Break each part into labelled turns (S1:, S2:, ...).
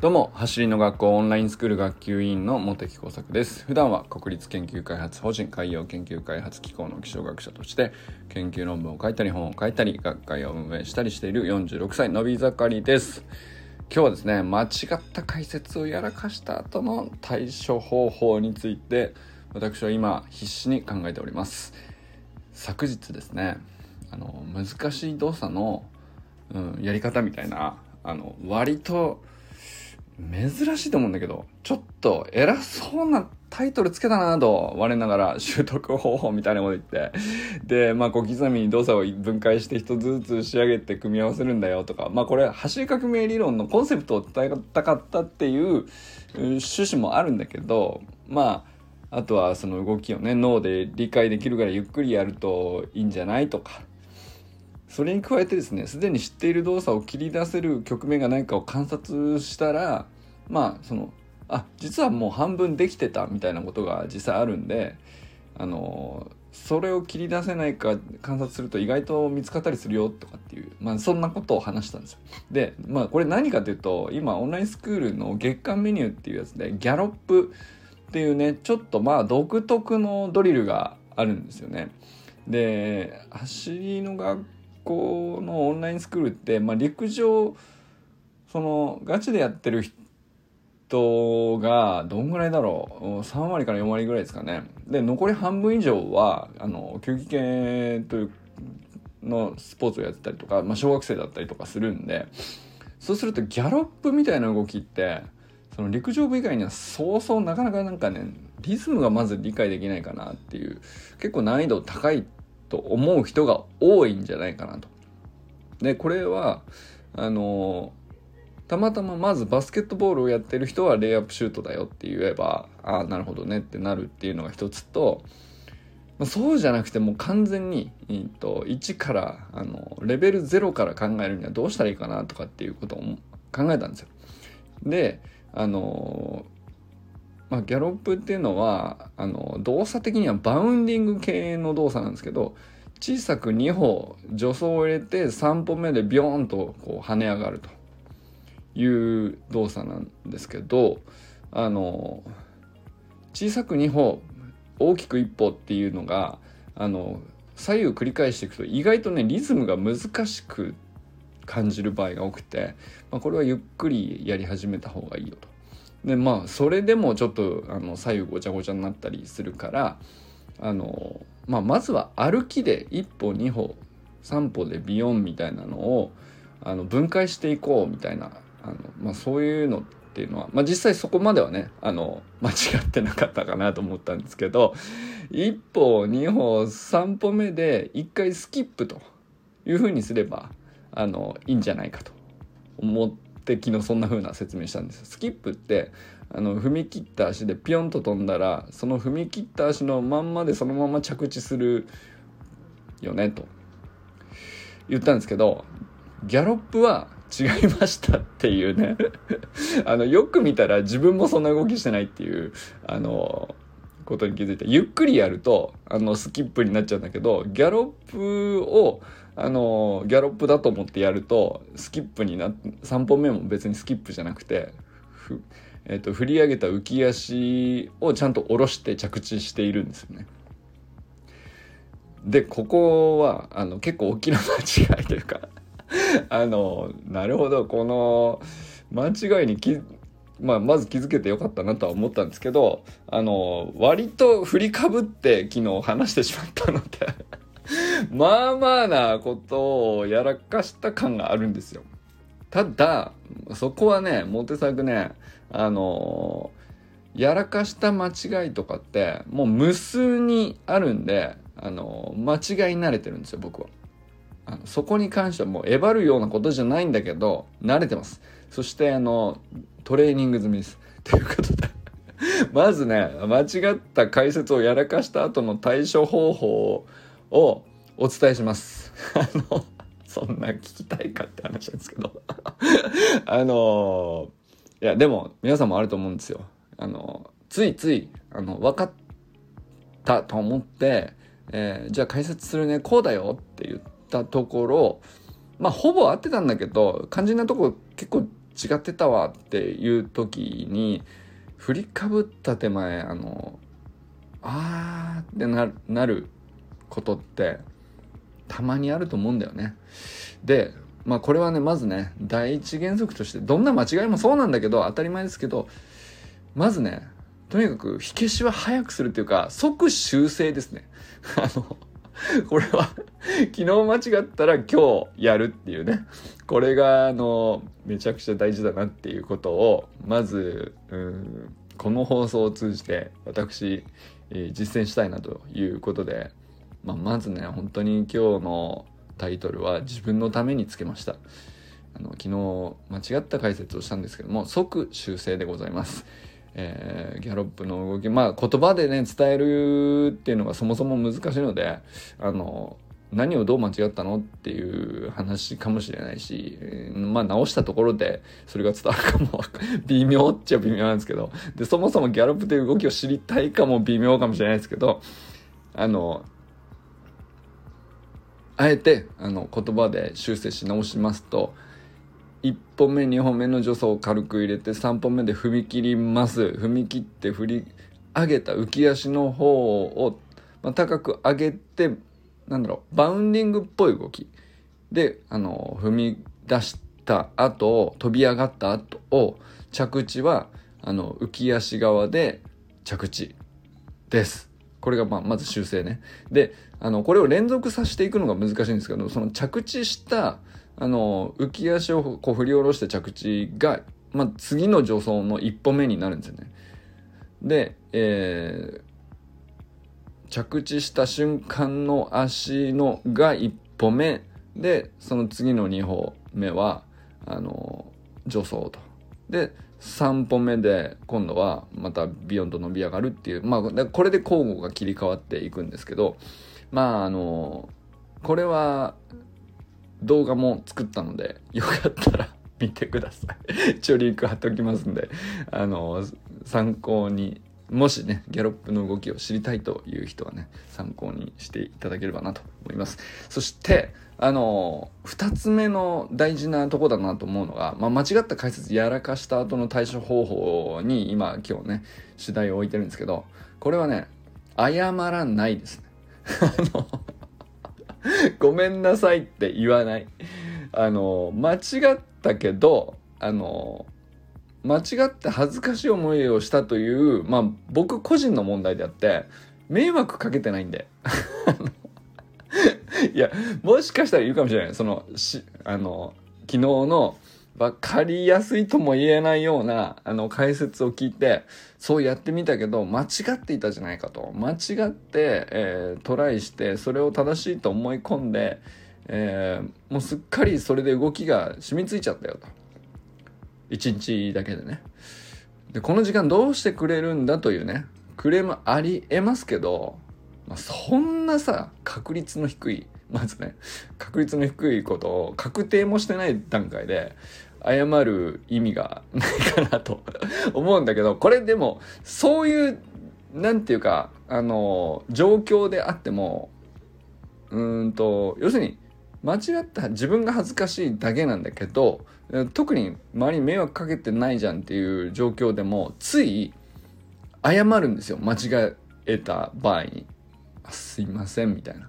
S1: どうも、走りの学校オンラインスクール学級委員の茂木耕作です。普段は国立研究開発法人海洋研究開発機構の気象学者として、研究論文を書いたり本を書いたり、学会を運営したりしている46歳のび盛りです。今日はですね、間違った解説をやらかした後の対処方法について、私は今必死に考えております。昨日ですね、あの、難しい動作の、うん、やり方みたいな、あの、割と、珍しいと思うんだけど、ちょっと偉そうなタイトルつけたなと我ながら習得方法みたいなこと言って。で、まあ小刻みに動作を分解して一つずつ仕上げて組み合わせるんだよとか、まあこれ走り革命理論のコンセプトを伝えたかったっていう趣旨もあるんだけど、まあ、あとはその動きをね、脳で理解できるからゆっくりやるといいんじゃないとか、それに加えてですねすでに知っている動作を切り出せる局面が何かを観察したらまあそのあ実はもう半分できてたみたいなことが実際あるんであのそれを切り出せないか観察すると意外と見つかったりするよとかっていう、まあ、そんなことを話したんですよ。で、まあ、これ何かというと今オンラインスクールの月間メニューっていうやつでギャロップっていうねちょっとまあ独特のドリルがあるんですよね。で走りの学校のオンラインスクールって、まあ、陸上そのガチでやってる人がどんぐらいだろう？3割から4割ぐらいですかね。で残り半分以上はあの球技系というのスポーツをやってたりとか、まあ、小学生だったりとかするんでそうするとギャロップみたいな動きってその陸上部以外にはそうそうなかなかなんかねリズムがまず理解できないかなっていう結構難易度高いと思う人が多いんじゃないかなと。でこれはあのたまたままずバスケットボールをやってる人はレイアップシュートだよって言えばああなるほどねってなるっていうのが一つと、まあ、そうじゃなくてもう完全に、えー、と1からあのレベル0から考えるにはどうしたらいいかなとかっていうことを考えたんですよ。であのまあ、ギャロップっていうのはあの動作的にはバウンディング系の動作なんですけど小さく2歩助走を入れて3歩目でビョーンとこう跳ね上がるという動作なんですけどあの小さく2歩大きく1歩っていうのがあの左右繰り返していくと意外とねリズムが難しく感じる場合が多くて、まあ、これはゆっくりやり始めた方がいいよと。でまあそれでもちょっとあの左右ごちゃごちゃになったりするからあの、まあ、まずは歩きで1歩2歩3歩でビヨンみたいなのをあの分解していこうみたいなあの、まあ、そういうのっていうのは、まあ、実際そこまではねあの間違ってなかったかなと思ったんですけど1歩2歩3歩目で1回スキップというふうにすればあのいいんじゃないかと思って。って昨日そんな風な説明したんです。スキップってあの踏み切った足でピョンと飛んだらその踏み切った足のまんまでそのまま着地するよねと。言ったんですけどギャロップは違いましたっていうね。あのよく見たら自分もそんな動きしてないっていうあのことに気づいてゆっくりやるとあのスキップになっちゃうんだけどギャロップをあのギャロップだと思ってやるとスキップにな3本目も別にスキップじゃなくてふ、えーと、振り上げた浮き足をちゃんと下ろして着地しているんですよね。でここはあの結構大きな間違いというか あのなるほどこの間違いにきまあ、まず気づけてよかったなとは思ったんですけどあの割と振りかぶって昨日話してしまったので まあまあなことをやらかした感があるんですよ。ただ、そこはね、モテ作ね、あのー、やらかした間違いとかって、もう無数にあるんで、あのー、間違い慣れてるんですよ、僕は。あのそこに関してはもうえばるようなことじゃないんだけど、慣れてます。そして、あの、トレーニング済みです。ということでまずね、間違った解説をやらかした後の対処方法ををお伝えします。あの、そんな聞きたいかって話なんですけど あの、いや、でも皆さんもあると思うんですよ。あの、ついつい、あの、分かったと思って、えー、じゃあ解説するね、こうだよって言ったところ、まあ、ほぼ合ってたんだけど、肝心なとこ結構違ってたわっていう時に振りかぶった手前あのあーってななることってたまにあると思うんだよね。でまあこれはねまずね第一原則としてどんな間違いもそうなんだけど当たり前ですけどまずねとにかく火消しは早くするっていうか即修正ですね。あのこれは昨日間違ったら今日やるっていうねこれがあのめちゃくちゃ大事だなっていうことをまずうんこの放送を通じて私、実践したいなということで、まあ、まずね本当に今日のタイトルは自分のためにつけました。あの昨日間違った解説をしたんですけども即修正でございます。えー、ギャロップの動きまあ言葉でね伝えるっていうのがそもそも難しいのであの何をどう間違ったのっていう話かもしれないし、えー、まあ直したところでそれが伝わるかも微妙っちゃ微妙なんですけどでそもそもギャロップという動きを知りたいかも微妙かもしれないですけどあのあえてあの言葉で修正し直しますと1本目2本目の助走を軽く入れて3本目で踏み切ります踏み切って振り上げた浮き足の方を、まあ、高く上げてなんだろうバウンディングっぽい動きであの踏み出した後飛び上がった後を着地はあの浮き足側で着地です。これがままず修正ね。で、あの、これを連続させていくのが難しいんですけど、その着地したあの浮き足をこう振り下ろした着地が、まあ、次の助走の一歩目になるんですよね。で、えー、着地した瞬間の足のが一歩目でその次の2歩目はあの助走と。で3本目で今度はまたビヨンと伸び上がるっていうまあこれで交互が切り替わっていくんですけどまああのこれは動画も作ったのでよかったら 見てください。一応リンク貼っておきますんであの参考にもしねギャロップの動きを知りたいという人はね参考にしていただければなと思いますそしてあの2つ目の大事なとこだなと思うのが、まあ、間違った解説やらかした後の対処方法に今今日ね主題を置いてるんですけどこれはね謝らないですね あのごめんなさいって言わない。あの、間違ったけど、あの、間違って恥ずかしい思いをしたという、まあ僕個人の問題であって、迷惑かけてないんで。いや、もしかしたら言うかもしれない。その、し、あの、昨日の、分かりやすいとも言えないようなあの解説を聞いてそうやってみたけど間違っていたじゃないかと間違って、えー、トライしてそれを正しいと思い込んで、えー、もうすっかりそれで動きが染みついちゃったよと1日だけでね。でこの時間どうしてくれるんだというねクレームありえますけど、まあ、そんなさ確率の低いまずね確率の低いことを確定もしてない段階で謝る意味がないかなと 思うんだけど、これでも、そういう、なんていうか、あの、状況であっても、うんと、要するに、間違った自分が恥ずかしいだけなんだけど、特に周りに迷惑かけてないじゃんっていう状況でも、つい謝るんですよ。間違えた場合に。すいません、みたいな。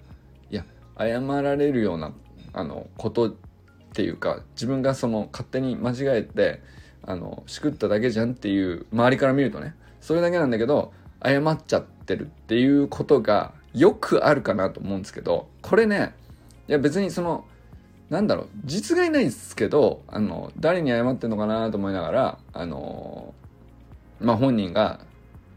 S1: いや、謝られるような、あの、ことっていうか自分がその勝手に間違えてあのしくっただけじゃんっていう周りから見るとねそれだけなんだけど謝っちゃってるっていうことがよくあるかなと思うんですけどこれねいや別にそのなんだろう実害ないですけどあの誰に謝ってんのかなと思いながらあのまあ本人が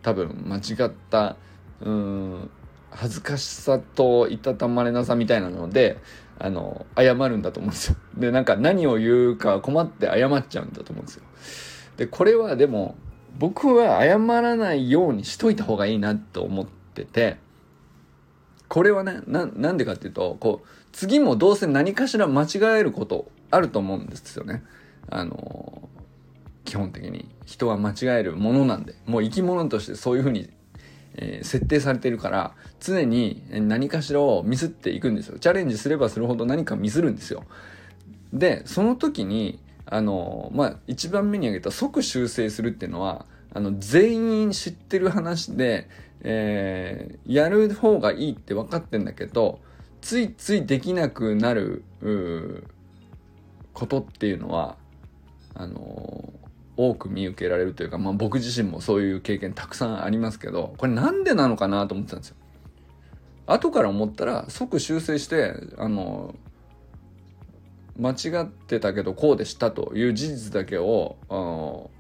S1: 多分間違ったうん恥ずかしさといたたまれなさみたいなのであの、謝るんだと思うんですよ。で、なんか何を言うか困って謝っちゃうんだと思うんですよ。で、これはでも、僕は謝らないようにしといた方がいいなと思ってて、これはね、な、んでかっていうと、こう、次もどうせ何かしら間違えることあると思うんですよね。あの、基本的に。人は間違えるものなんで、もう生き物としてそういうふうにえー、設定されてるから常に何かしらをミスっていくんですよチャレンジすればするほど何かミスるんですよでその時にあのまあ一番目に挙げた即修正するっていうのはあの全員知ってる話で、えー、やる方がいいって分かってんだけどついついできなくなることっていうのはあの多く見受けられるというか、まあ、僕自身もそういう経験たくさんありますけどこれなんでなのかなと思ってたんですよ。後から思ったら即修正してあの間違ってたけどこうでしたという事実だけをは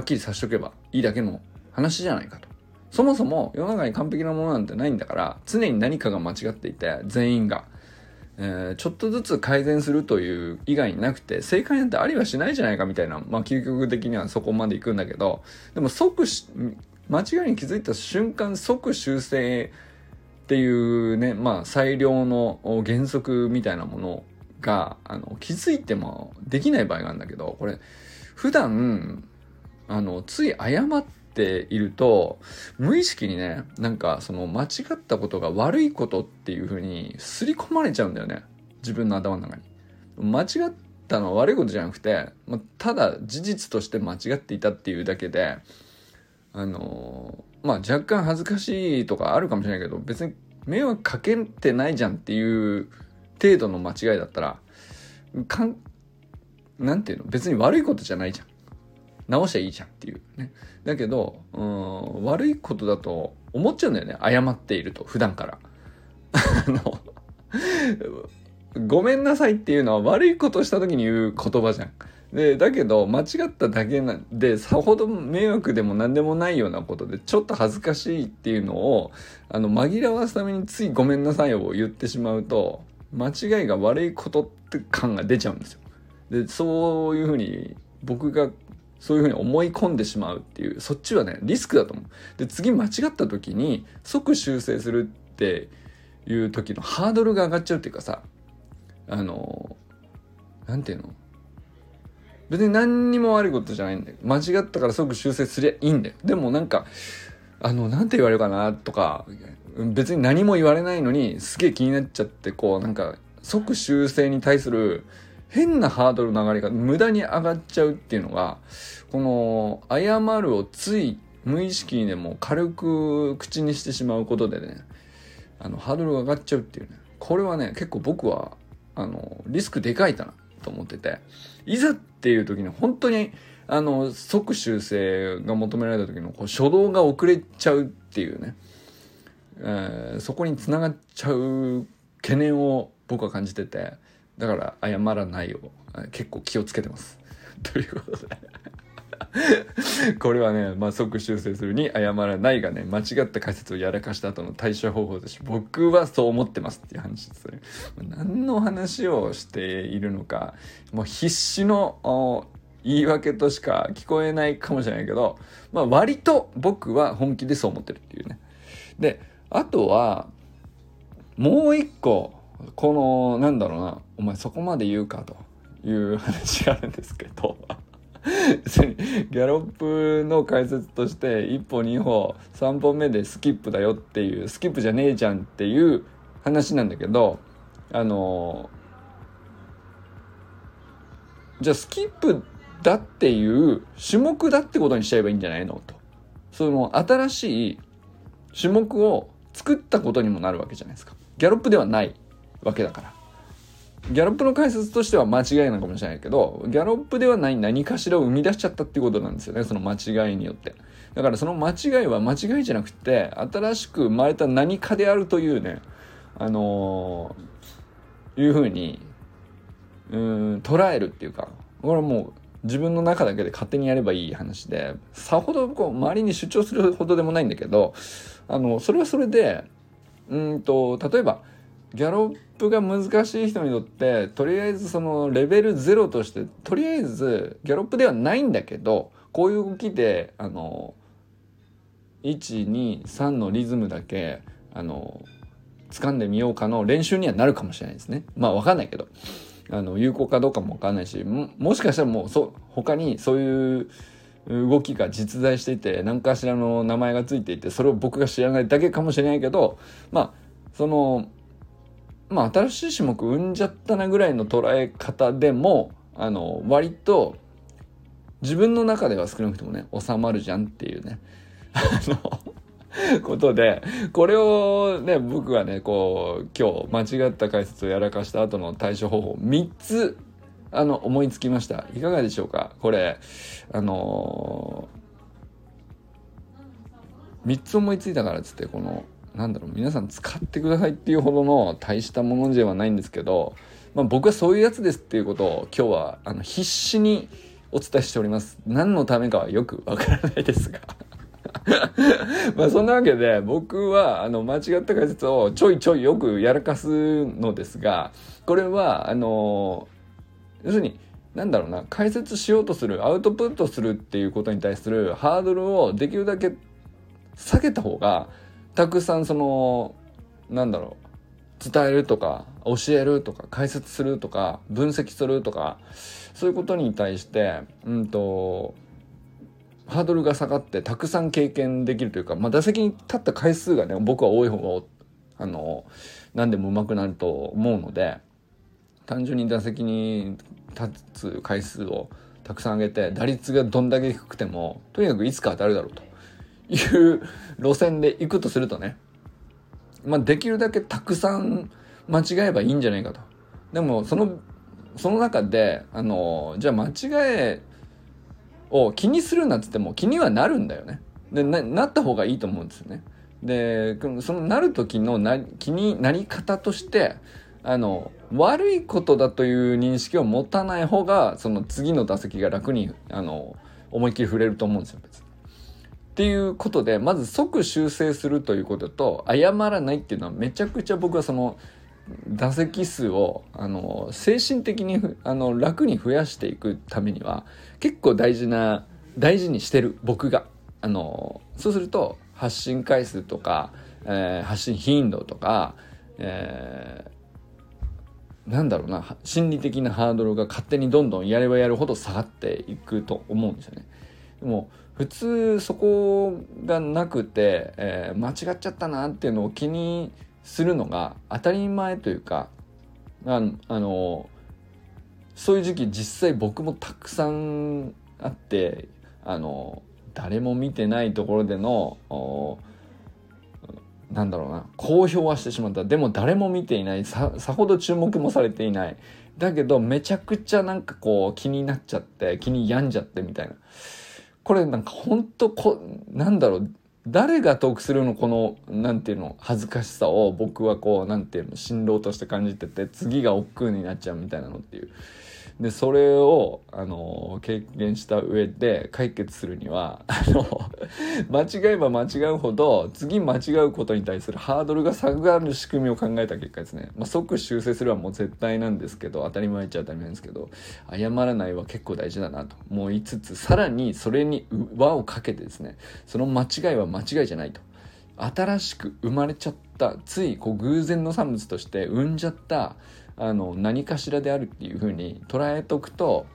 S1: っきりさしとけばいいだけの話じゃないかと。そもそも世の中に完璧なものなんてないんだから常に何かが間違っていて全員が、えー、ちょっとずつ改善するという以外になくて正解なんてありはしないじゃないかみたいなまあ究極的にはそこまでいくんだけどでも即し間違いに気づいた瞬間即修正っていうねまあ最良の原則みたいなものがあの気づいてもできない場合があるんだけどこれ普段あのつい謝ってていると無意識にねなんかその間違ったことが悪いことっていう風に刷り込まれちゃうんだよね。自分の頭の中に。間違ったのは悪いことじゃなくて、まただ事実として間違っていたっていうだけであのまあ若干恥ずかしいとかあるかもしれないけど別に迷惑かけてないじゃんっていう程度の間違いだったらかんなんていうの？別に悪いことじゃないじゃん。直しゃいいじゃんっていうね。だけどうん悪いことだと思っちゃうんだよね。謝っていると普段から。あのごめんなさいっていうのは悪いことした時に言う言葉じゃん。でだけど間違っただけなんでさほど迷惑でも何でもないようなことでちょっと恥ずかしいっていうのをあの紛らわすためについ「ごめんなさい」を言ってしまうと間違いが悪いことって感が出ちゃうんですよ。でそういうふうに僕がそういうふうに思い込んでしまうっていうそっちはねリスクだと思う。で次間違った時に即修正するっていう時のハードルが上がっちゃうっていうかさあの何て言うの？別に何にも悪いことじゃないんだよ。間違ったから即修正すりゃいいんだよ。でもなんかあの何て言われるかなとか別に何も言われないのにすげえ気になっちゃってこうなんか即修正に対する変なハードルの上がりが無駄に上がっちゃうっていうのがこの謝るをつい無意識にでも軽く口にしてしまうことでねあのハードルが上がっちゃうっていうねこれはね結構僕はあのリスクでかいかなと思ってていざっていう時に本当にあの即修正が求められた時のこう初動が遅れちゃうっていうねえー、そこにつながっちゃう懸念を僕は感じててだから謝らないを結構気をつけてます。ということで これはね、まあ、即修正するに謝らないがね間違った解説をやらかした後の対処方法とし僕はそう思ってますっていう話ですね。何の話をしているのかもう必死の言い訳としか聞こえないかもしれないけど、まあ、割と僕は本気でそう思ってるっていうね。であとはもう一個このなんだろうなお前そこまで言うかという話があるんですけど。別にギャロップの解説として1歩2歩3歩目でスキップだよっていうスキップじゃねえじゃんっていう話なんだけどあのじゃあスキップだっていう種目だってことにしちゃえばいいんじゃないのと。その新しい種目を作ったことにもなるわけじゃないですか。ギャロップではない。わけだから。ギャロップの解説としては間違いなのかもしれないけどギャロップではない何かしらを生み出しちゃったっていうことなんですよねその間違いによって。だからその間違いは間違いじゃなくて新しく生まれた何かであるというねあのー、いうふうにうん捉えるっていうかこれはもう自分の中だけで勝手にやればいい話でさほどこう周りに主張するほどでもないんだけどあのそれはそれでうんと例えばギャロップが難しい人にとってとりあえずそのレベル0としてとりあえずギャロップではないんだけどこういう動きであの123のリズムだけあの掴んでみようかの練習にはなるかもしれないですね。まあ分かんないけど。あの有効かどうかも分かんないしもしかしたらもうそ他にそういう動きが実在していて何かしらの名前がついていてそれを僕が知らないだけかもしれないけどまあそのまあ新しい種目生んじゃったなぐらいの捉え方でもあの割と自分の中では少なくともね収まるじゃんっていうねあのことでこれをね僕はねこう今日間違った解説をやらかした後の対処方法3つあの思いつきました。いかがでしょうか？これあのー、3つ思いついたからっつってこのなんだろう皆さん使ってくださいっていうほどの大したものではないんですけど、まあ、僕はそういうやつですっていうことを今日はあの必死にお伝えしております。何のためかはよくわからないですが。まあそんなわけで僕はあの間違った解説をちょいちょいよくやらかすのですがこれはあの要するになんだろうな解説しようとするアウトプットするっていうことに対するハードルをできるだけ下げた方がたくさんそのなんだろう伝えるとか教えるとか解説するとか分析するとかそういうことに対してうんとハードルが下がってたくさん経験できるというか、まあ、打席に立った回数がね僕は多い方があの何でも上手くなると思うので単純に打席に立つ回数をたくさん上げて打率がどんだけ低くてもとにかくいつか当たるだろうと。いう路線で行くとするとね、まあ、できるだけたくさん間違えばいいんじゃないかと。でもそのその中であのじゃあ間違えを気にするなっつっても気にはなるんだよね。でななった方がいいと思うんですよね。でそのなる時のな気になり方としてあの悪いことだという認識を持たない方がその次の打席が楽にあの思いっきり触れると思うんですよ別に。っていうことでまず即修正するということと謝らないっていうのはめちゃくちゃ僕はその打席数をあの精神的にあの楽に増やしていくためには結構大事な大事にしてる僕があのそうすると発信回数とか、えー、発信頻度とか、えー、なんだろうな心理的なハードルが勝手にどんどんやればやるほど下がっていくと思うんですよね。でも普通そこがなくて、えー、間違っちゃったなっていうのを気にするのが当たり前というかあのそういう時期実際僕もたくさんあってあの誰も見てないところでのなんだろうな公表はしてしまった。でも誰も見ていない。さほど注目もされていない。だけどめちゃくちゃなんかこう気になっちゃって気に病んじゃってみたいな。これなんかほんとこなんだろう誰が得するのこのなんていうの恥ずかしさを僕はこうなんていうの辛労として感じてて次が億劫になっちゃうみたいなのっていう。でそれをあの経験した上で解決するにはあの 間違えば間違うほど次間違うことに対するハードルが下がる仕組みを考えた結果ですね、まあ、即修正するはもう絶対なんですけど当たり前っちゃ当たり前ですけど謝らないは結構大事だなと思いつつさらにそれに輪をかけてですねその間違いは間違いじゃないと。新しく生まれちゃったついこう偶然の産物として生んじゃったあの何かしらであるっていうふうに捉えとくと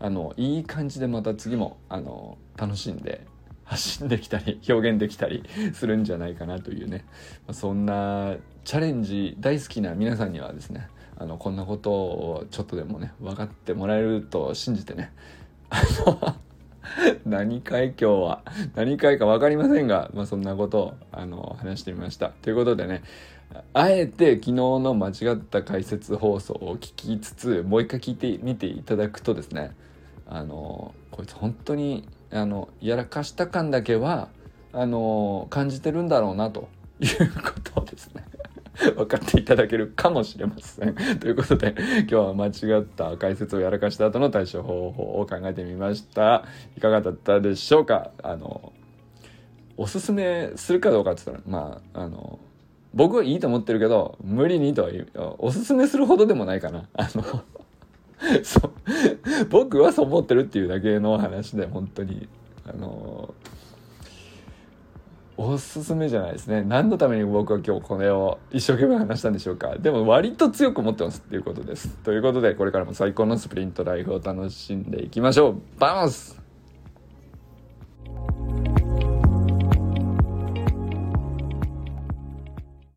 S1: あのいい感じでまた次もあの楽しんで発信できたり表現できたりするんじゃないかなというねそんなチャレンジ大好きな皆さんにはですねあのこんなことをちょっとでもね分かってもらえると信じてねあの何回今日は何回か分かりませんが、まあ、そんなことをあの話してみました。ということでねあえて昨日の間違った解説放送を聞きつつもう一回聞いてみていただくとですねあのこいつ本当にあのやらかした感だけはあの感じてるんだろうなということをですね 分かっていただけるかもしれません。ということで今日は間違った解説をやらかした後の対処方法を考えてみました。いかがだったでしょうか？あのおすすめするかどうかって言ったらまああの僕はいいと思ってるけど無理にとは言うおすすめするほどでもないかな。あの そう。僕はそう思ってるっていうだけの話で本当に。あのおすすめじゃないですね。何のために僕は今日これを一生懸命話したんでしょうか。でも割と強く思ってますっていうことです。ということでこれからも最高のスプリントライフを楽しんでいきましょう。バウンス